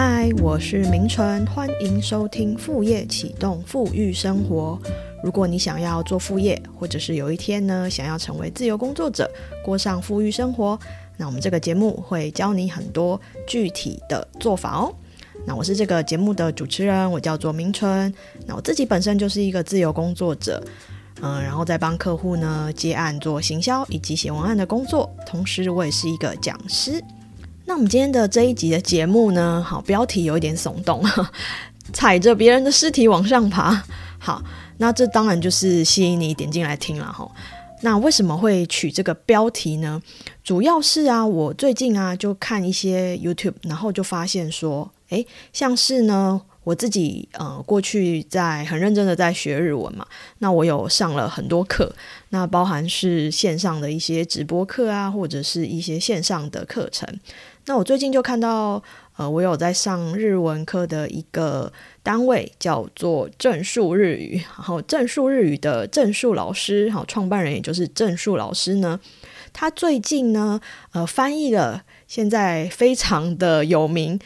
嗨，我是明纯，欢迎收听副业启动富裕生活。如果你想要做副业，或者是有一天呢想要成为自由工作者，过上富裕生活，那我们这个节目会教你很多具体的做法哦。那我是这个节目的主持人，我叫做明纯。那我自己本身就是一个自由工作者，嗯，然后在帮客户呢接案做行销以及写文案的工作，同时我也是一个讲师。那我们今天的这一集的节目呢，好，标题有一点耸动，踩着别人的尸体往上爬。好，那这当然就是吸引你点进来听了哈。那为什么会取这个标题呢？主要是啊，我最近啊就看一些 YouTube，然后就发现说，诶，像是呢。我自己呃，过去在很认真的在学日文嘛，那我有上了很多课，那包含是线上的一些直播课啊，或者是一些线上的课程。那我最近就看到，呃，我有在上日文课的一个单位叫做正数日语，然后正数日语的正数老师，好，创办人也就是正数老师呢，他最近呢，呃，翻译了现在非常的有名。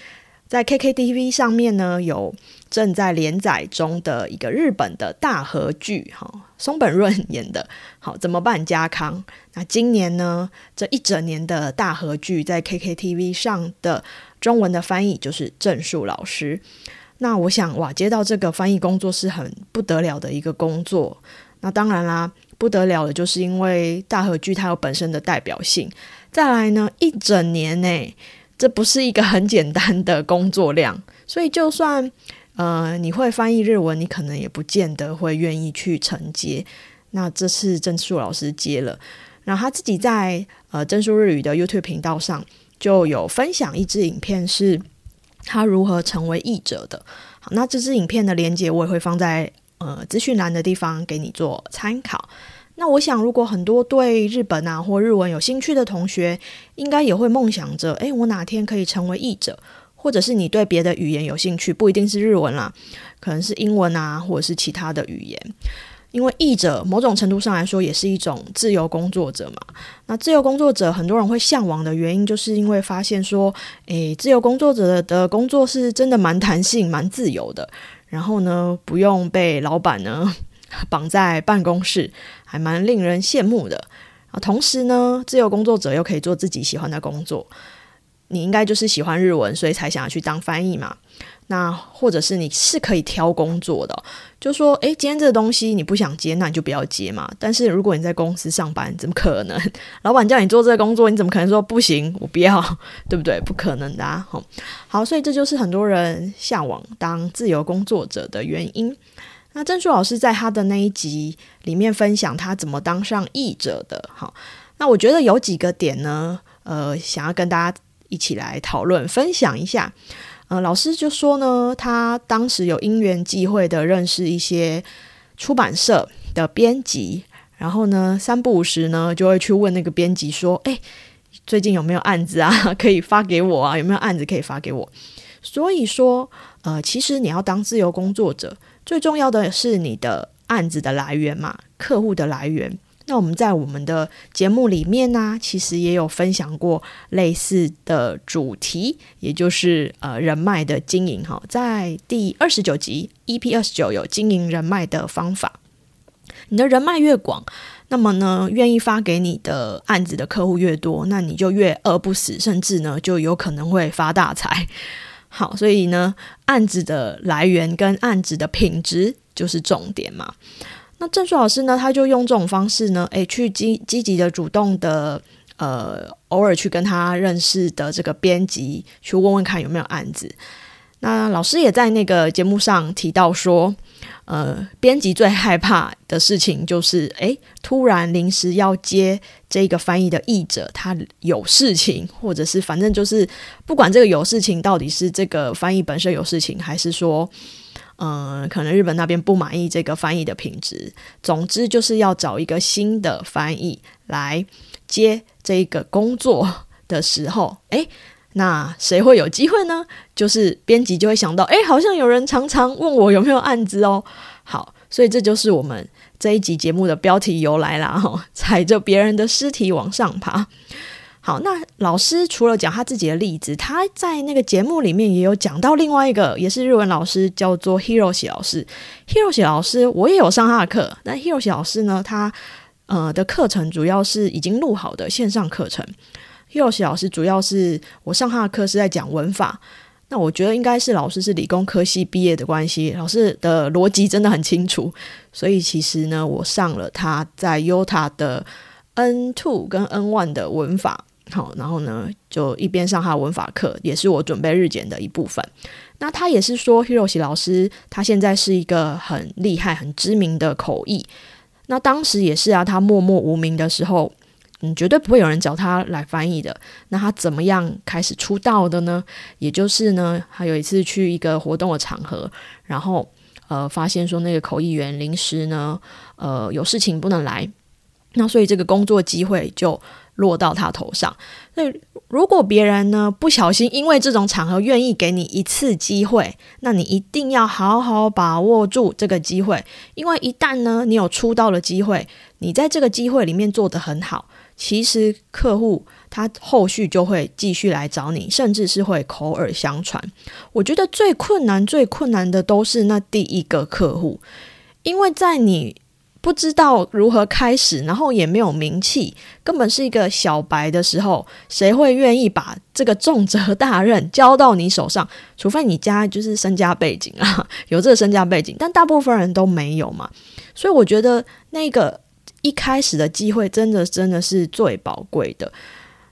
在 KKTV 上面呢，有正在连载中的一个日本的大和剧，哈，松本润演的，好怎么办？家康。那今年呢，这一整年的大和剧在 KKTV 上的中文的翻译就是郑树老师。那我想，哇，接到这个翻译工作是很不得了的一个工作。那当然啦，不得了的就是因为大和剧它有本身的代表性。再来呢，一整年内。这不是一个很简单的工作量，所以就算呃你会翻译日文，你可能也不见得会愿意去承接。那这次郑树老师接了，然后他自己在呃郑树日语的 YouTube 频道上就有分享一支影片，是他如何成为译者的。好，那这支影片的连接我也会放在呃资讯栏的地方给你做参考。那我想，如果很多对日本啊或日文有兴趣的同学，应该也会梦想着，诶，我哪天可以成为译者，或者是你对别的语言有兴趣，不一定是日文啦，可能是英文啊，或者是其他的语言。因为译者某种程度上来说，也是一种自由工作者嘛。那自由工作者很多人会向往的原因，就是因为发现说，诶，自由工作者的工作是真的蛮弹性、蛮自由的，然后呢，不用被老板呢。绑在办公室，还蛮令人羡慕的啊！同时呢，自由工作者又可以做自己喜欢的工作。你应该就是喜欢日文，所以才想要去当翻译嘛？那或者是你是可以挑工作的，就说，诶，今天这个东西你不想接，那你就不要接嘛。但是如果你在公司上班，怎么可能？老板叫你做这个工作，你怎么可能说不行？我不要，对不对？不可能的啊！好，好，所以这就是很多人向往当自由工作者的原因。那郑树老师在他的那一集里面分享他怎么当上译者的，好，那我觉得有几个点呢，呃，想要跟大家一起来讨论分享一下。呃，老师就说呢，他当时有因缘际会的认识一些出版社的编辑，然后呢，三不五时呢就会去问那个编辑说：“哎，最近有没有案子啊？可以发给我啊？有没有案子可以发给我？”所以说，呃，其实你要当自由工作者。最重要的是你的案子的来源嘛，客户的来源。那我们在我们的节目里面呢，其实也有分享过类似的主题，也就是呃人脉的经营哈。在第二十九集 EP 二十九有经营人脉的方法。你的人脉越广，那么呢，愿意发给你的案子的客户越多，那你就越饿不死，甚至呢就有可能会发大财。好，所以呢，案子的来源跟案子的品质就是重点嘛。那郑树老师呢，他就用这种方式呢，诶，去积积极的、主动的，呃，偶尔去跟他认识的这个编辑去问问看有没有案子。那老师也在那个节目上提到说。呃，编辑最害怕的事情就是，诶，突然临时要接这个翻译的译者，他有事情，或者是反正就是，不管这个有事情到底是这个翻译本身有事情，还是说，嗯，可能日本那边不满意这个翻译的品质，总之就是要找一个新的翻译来接这个工作 的时候，诶。那谁会有机会呢？就是编辑就会想到，哎，好像有人常常问我有没有案子哦。好，所以这就是我们这一集节目的标题由来啦。哈，踩着别人的尸体往上爬。好，那老师除了讲他自己的例子，他在那个节目里面也有讲到另外一个，也是日文老师，叫做 Hiroshi 老师。Hiroshi 老师我也有上他的课，那 Hiroshi 老师呢，他呃的课程主要是已经录好的线上课程。Hiroshi 老师主要是我上他的课是在讲文法。那我觉得应该是老师是理工科系毕业的关系，老师的逻辑真的很清楚，所以其实呢，我上了他在 Uta 的 N two 跟 N one 的文法，好，然后呢就一边上他的文法课，也是我准备日检的一部分。那他也是说，Hiroshi 老师他现在是一个很厉害、很知名的口译。那当时也是啊，他默默无名的时候。嗯，绝对不会有人找他来翻译的。那他怎么样开始出道的呢？也就是呢，他有一次去一个活动的场合，然后呃，发现说那个口译员临时呢，呃，有事情不能来，那所以这个工作机会就落到他头上。那如果别人呢不小心因为这种场合愿意给你一次机会，那你一定要好好把握住这个机会，因为一旦呢你有出道的机会，你在这个机会里面做得很好。其实客户他后续就会继续来找你，甚至是会口耳相传。我觉得最困难、最困难的都是那第一个客户，因为在你不知道如何开始，然后也没有名气，根本是一个小白的时候，谁会愿意把这个重责大任交到你手上？除非你家就是身家背景啊，有这个身家背景，但大部分人都没有嘛。所以我觉得那个。一开始的机会真的真的是最宝贵的。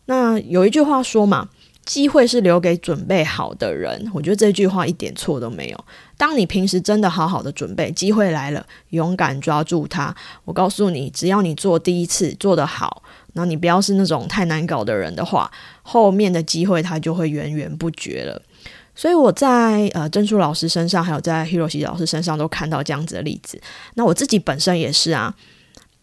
那有一句话说嘛，机会是留给准备好的人。我觉得这句话一点错都没有。当你平时真的好好的准备，机会来了，勇敢抓住它。我告诉你，只要你做第一次做得好，那你不要是那种太难搞的人的话，后面的机会它就会源源不绝了。所以我在呃珍珠老师身上，还有在 Hiroshi 老师身上都看到这样子的例子。那我自己本身也是啊。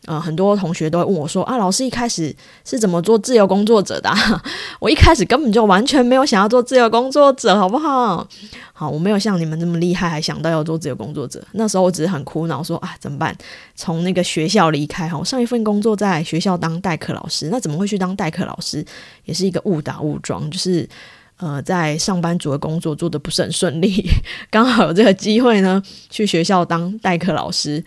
呃，很多同学都会问我说：“啊，老师一开始是怎么做自由工作者的？” 我一开始根本就完全没有想要做自由工作者，好不好？好，我没有像你们这么厉害，还想到要做自由工作者。那时候我只是很苦恼，说：“啊，怎么办？从那个学校离开哈，上一份工作在学校当代课老师，那怎么会去当代课老师？也是一个误打误撞，就是呃，在上班族的工作做的不是很顺利，刚好有这个机会呢，去学校当代课老师。”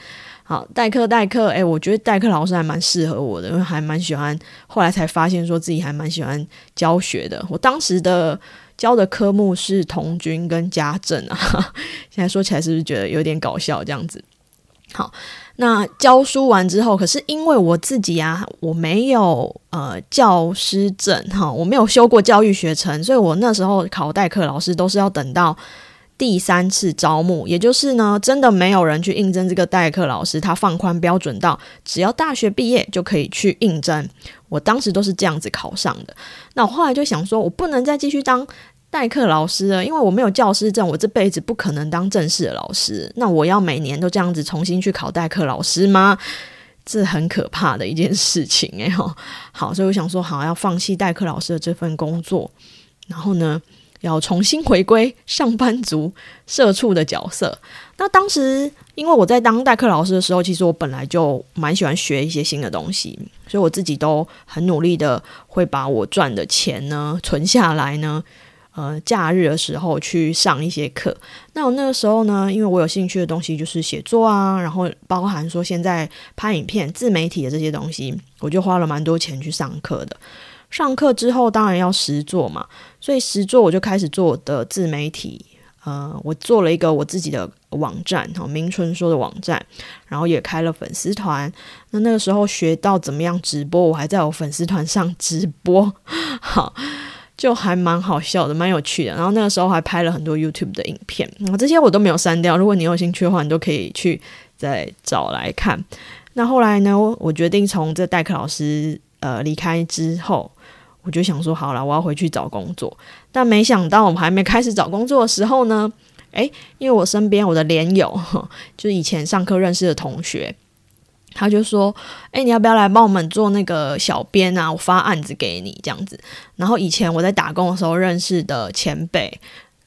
好，代课代课，哎，我觉得代课老师还蛮适合我的，因为还蛮喜欢。后来才发现说自己还蛮喜欢教学的。我当时的教的科目是童军跟家政啊，现在说起来是不是觉得有点搞笑这样子？好，那教书完之后，可是因为我自己啊，我没有呃教师证哈，我没有修过教育学程，所以我那时候考代课老师都是要等到。第三次招募，也就是呢，真的没有人去应征这个代课老师，他放宽标准到只要大学毕业就可以去应征。我当时都是这样子考上的。那我后来就想说，我不能再继续当代课老师了，因为我没有教师证，我这辈子不可能当正式的老师。那我要每年都这样子重新去考代课老师吗？这很可怕的一件事情哎吼。好，所以我想说，好要放弃代课老师的这份工作，然后呢？要重新回归上班族社畜的角色。那当时，因为我在当代课老师的时候，其实我本来就蛮喜欢学一些新的东西，所以我自己都很努力的会把我赚的钱呢存下来呢。呃，假日的时候去上一些课。那我那个时候呢，因为我有兴趣的东西就是写作啊，然后包含说现在拍影片、自媒体的这些东西，我就花了蛮多钱去上课的。上课之后当然要实做嘛，所以实做我就开始做我的自媒体，呃，我做了一个我自己的网站，哈，明春说的网站，然后也开了粉丝团。那那个时候学到怎么样直播，我还在我粉丝团上直播，好，就还蛮好笑的，蛮有趣的。然后那个时候还拍了很多 YouTube 的影片，那这些我都没有删掉。如果你有兴趣的话，你都可以去再找来看。那后来呢，我决定从这代课老师呃离开之后。我就想说好了，我要回去找工作，但没想到我们还没开始找工作的时候呢，诶，因为我身边我的连友，就是以前上课认识的同学，他就说，诶，你要不要来帮我们做那个小编啊？我发案子给你这样子。然后以前我在打工的时候认识的前辈，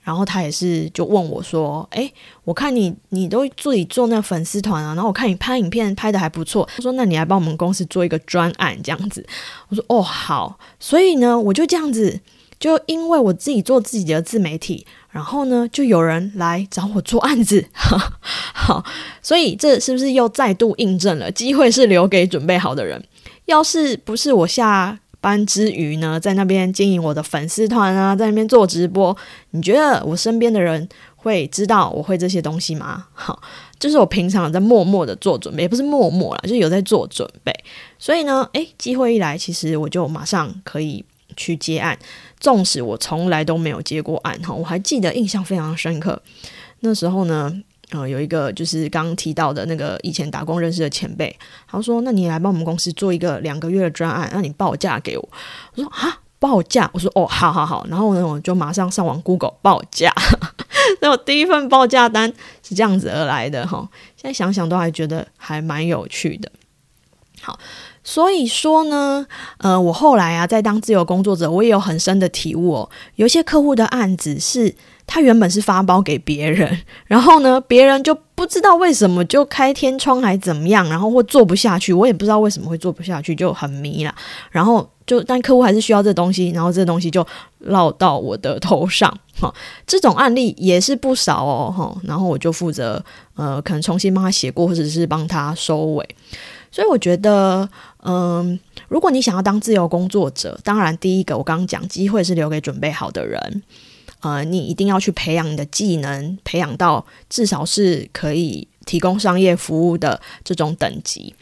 然后他也是就问我说：“哎，我看你你都自己做那粉丝团啊，然后我看你拍影片拍的还不错。”他说：“那你来帮我们公司做一个专案这样子。”我说：“哦，好。”所以呢，我就这样子，就因为我自己做自己的自媒体，然后呢，就有人来找我做案子。好，所以这是不是又再度印证了机会是留给准备好的人？要是不是我下。班之余呢，在那边经营我的粉丝团啊，在那边做直播。你觉得我身边的人会知道我会这些东西吗？好，就是我平常在默默的做准备，也不是默默啦，就有在做准备。所以呢，诶，机会一来，其实我就马上可以去接案。纵使我从来都没有接过案，哈，我还记得印象非常深刻。那时候呢。呃，有一个就是刚提到的那个以前打工认识的前辈，他说：“那你来帮我们公司做一个两个月的专案，让你报价给我。”我说：“啊，报价？”我说：“哦，好好好。”然后呢，我就马上上网 Google 报价，那我第一份报价单是这样子而来的哈。现在想想都还觉得还蛮有趣的。好，所以说呢，呃，我后来啊，在当自由工作者，我也有很深的体悟哦。有些客户的案子是。他原本是发包给别人，然后呢，别人就不知道为什么就开天窗还怎么样，然后或做不下去，我也不知道为什么会做不下去，就很迷了。然后就但客户还是需要这东西，然后这东西就落到我的头上。哈，这种案例也是不少哦。哈，然后我就负责呃，可能重新帮他写过，或者是帮他收尾。所以我觉得，嗯，如果你想要当自由工作者，当然第一个我刚刚讲，机会是留给准备好的人。呃，你一定要去培养你的技能，培养到至少是可以提供商业服务的这种等级。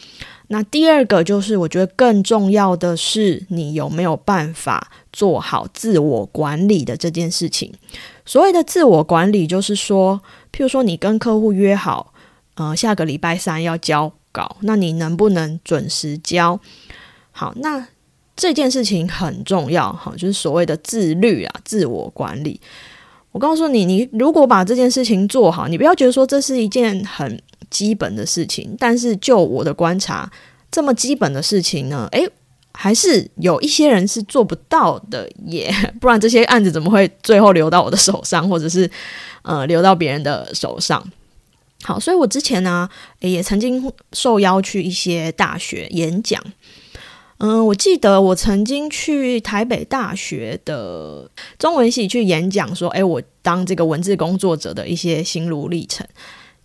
那第二个就是，我觉得更重要的是，你有没有办法做好自我管理的这件事情。所谓的自我管理，就是说，譬如说，你跟客户约好，呃，下个礼拜三要交稿，那你能不能准时交？好，那。这件事情很重要，哈，就是所谓的自律啊，自我管理。我告诉你，你如果把这件事情做好，你不要觉得说这是一件很基本的事情，但是就我的观察，这么基本的事情呢，诶，还是有一些人是做不到的，耶，不然这些案子怎么会最后流到我的手上，或者是呃流到别人的手上？好，所以我之前呢，也曾经受邀去一些大学演讲。嗯，我记得我曾经去台北大学的中文系去演讲，说：“哎，我当这个文字工作者的一些心路历程。”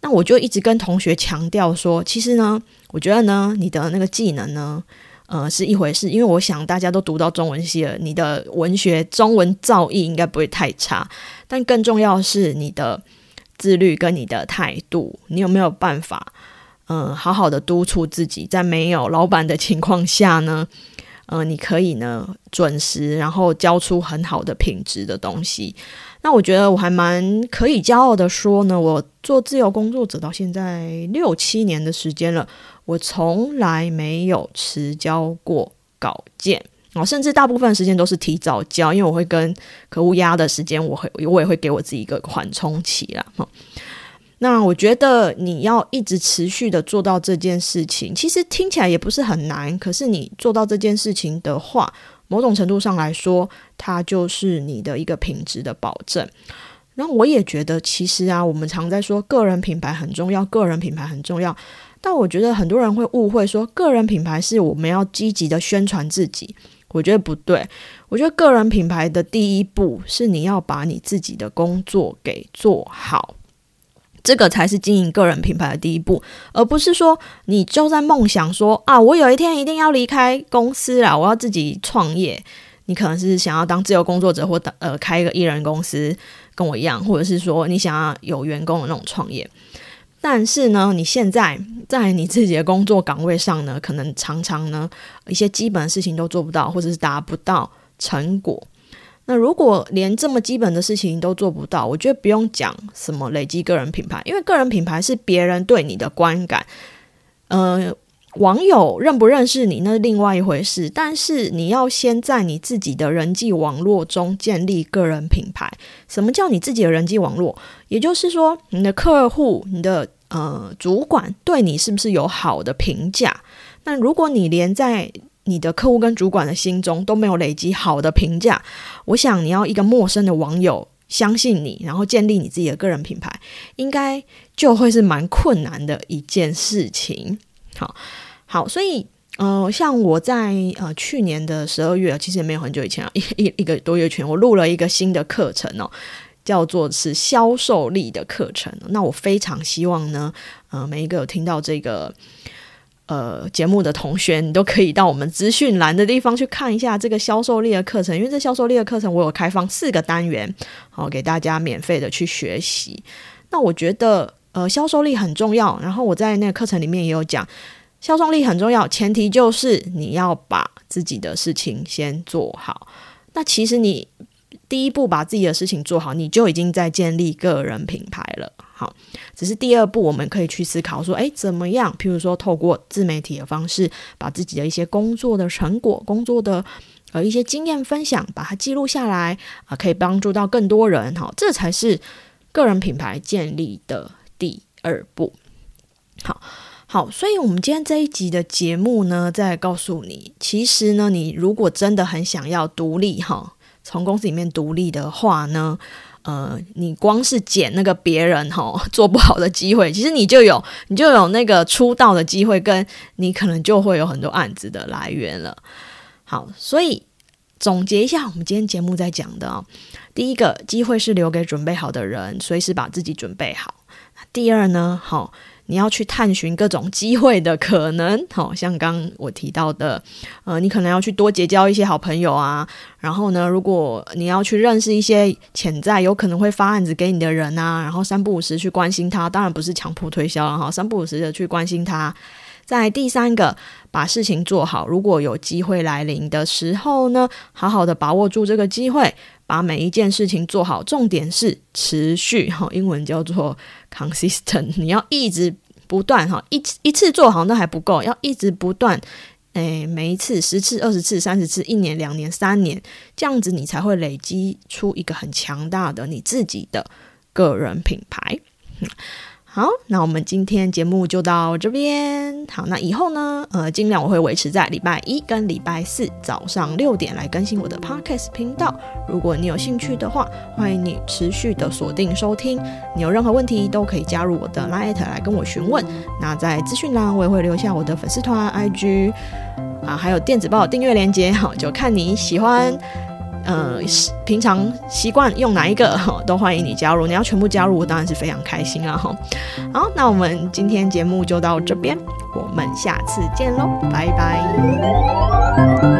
那我就一直跟同学强调说：“其实呢，我觉得呢，你的那个技能呢，呃，是一回事，因为我想大家都读到中文系了，你的文学中文造诣应该不会太差。但更重要的是你的自律跟你的态度，你有没有办法？”嗯，好好的督促自己，在没有老板的情况下呢，嗯，你可以呢准时，然后交出很好的品质的东西。那我觉得我还蛮可以骄傲的说呢，我做自由工作者到现在六七年的时间了，我从来没有迟交过稿件啊，甚至大部分时间都是提早交，因为我会跟客户压的时间，我会我也会给我自己一个缓冲期啦。那我觉得你要一直持续的做到这件事情，其实听起来也不是很难。可是你做到这件事情的话，某种程度上来说，它就是你的一个品质的保证。然后我也觉得，其实啊，我们常在说个人品牌很重要，个人品牌很重要。但我觉得很多人会误会说，个人品牌是我们要积极的宣传自己。我觉得不对。我觉得个人品牌的第一步是你要把你自己的工作给做好。这个才是经营个人品牌的第一步，而不是说你就在梦想说啊，我有一天一定要离开公司啦，我要自己创业。你可能是想要当自由工作者，或呃开一个艺人公司，跟我一样，或者是说你想要有员工的那种创业。但是呢，你现在在你自己的工作岗位上呢，可能常常呢一些基本的事情都做不到，或者是达不到成果。那如果连这么基本的事情都做不到，我觉得不用讲什么累积个人品牌，因为个人品牌是别人对你的观感，呃，网友认不认识你那是另外一回事。但是你要先在你自己的人际网络中建立个人品牌。什么叫你自己的人际网络？也就是说，你的客户、你的呃主管对你是不是有好的评价？那如果你连在你的客户跟主管的心中都没有累积好的评价，我想你要一个陌生的网友相信你，然后建立你自己的个人品牌，应该就会是蛮困难的一件事情。好，好，所以呃，像我在呃去年的十二月，其实也没有很久以前啊，一一一个多月前，我录了一个新的课程哦，叫做是销售力的课程。那我非常希望呢，呃，每一个有听到这个。呃，节目的同学，你都可以到我们资讯栏的地方去看一下这个销售力的课程，因为这销售力的课程我有开放四个单元，好给大家免费的去学习。那我觉得，呃，销售力很重要。然后我在那个课程里面也有讲，销售力很重要，前提就是你要把自己的事情先做好。那其实你第一步把自己的事情做好，你就已经在建立个人品牌了。好，只是第二步，我们可以去思考说，诶，怎么样？譬如说，透过自媒体的方式，把自己的一些工作的成果、工作的呃一些经验分享，把它记录下来啊，可以帮助到更多人。好，这才是个人品牌建立的第二步。好，好，所以我们今天这一集的节目呢，在告诉你，其实呢，你如果真的很想要独立，哈，从公司里面独立的话呢。呃，你光是捡那个别人哈 做不好的机会，其实你就有你就有那个出道的机会，跟你可能就会有很多案子的来源了。好，所以总结一下，我们今天节目在讲的哦，第一个机会是留给准备好的人，随时把自己准备好。第二呢，好。你要去探寻各种机会的可能，好像刚我提到的，呃，你可能要去多结交一些好朋友啊。然后呢，如果你要去认识一些潜在有可能会发案子给你的人啊，然后三不五时去关心他，当然不是强迫推销了哈，三不五时的去关心他。在第三个，把事情做好。如果有机会来临的时候呢，好好的把握住这个机会，把每一件事情做好。重点是持续哈，英文叫做 consistent。你要一直不断哈，一一次做好那还不够，要一直不断。诶，每一次十次、二十次、三十次，一年、两年、三年，这样子你才会累积出一个很强大的你自己的个人品牌。好，那我们今天节目就到这边。好，那以后呢，呃，尽量我会维持在礼拜一跟礼拜四早上六点来更新我的 podcast 频道。如果你有兴趣的话，欢迎你持续的锁定收听。你有任何问题都可以加入我的 line 来跟我询问。那在资讯栏我也会留下我的粉丝团 IG 啊，还有电子报订阅链接。好，就看你喜欢。呃，平常习惯用哪一个都欢迎你加入。你要全部加入，我当然是非常开心啊！哈，好，那我们今天节目就到这边，我们下次见喽，拜拜。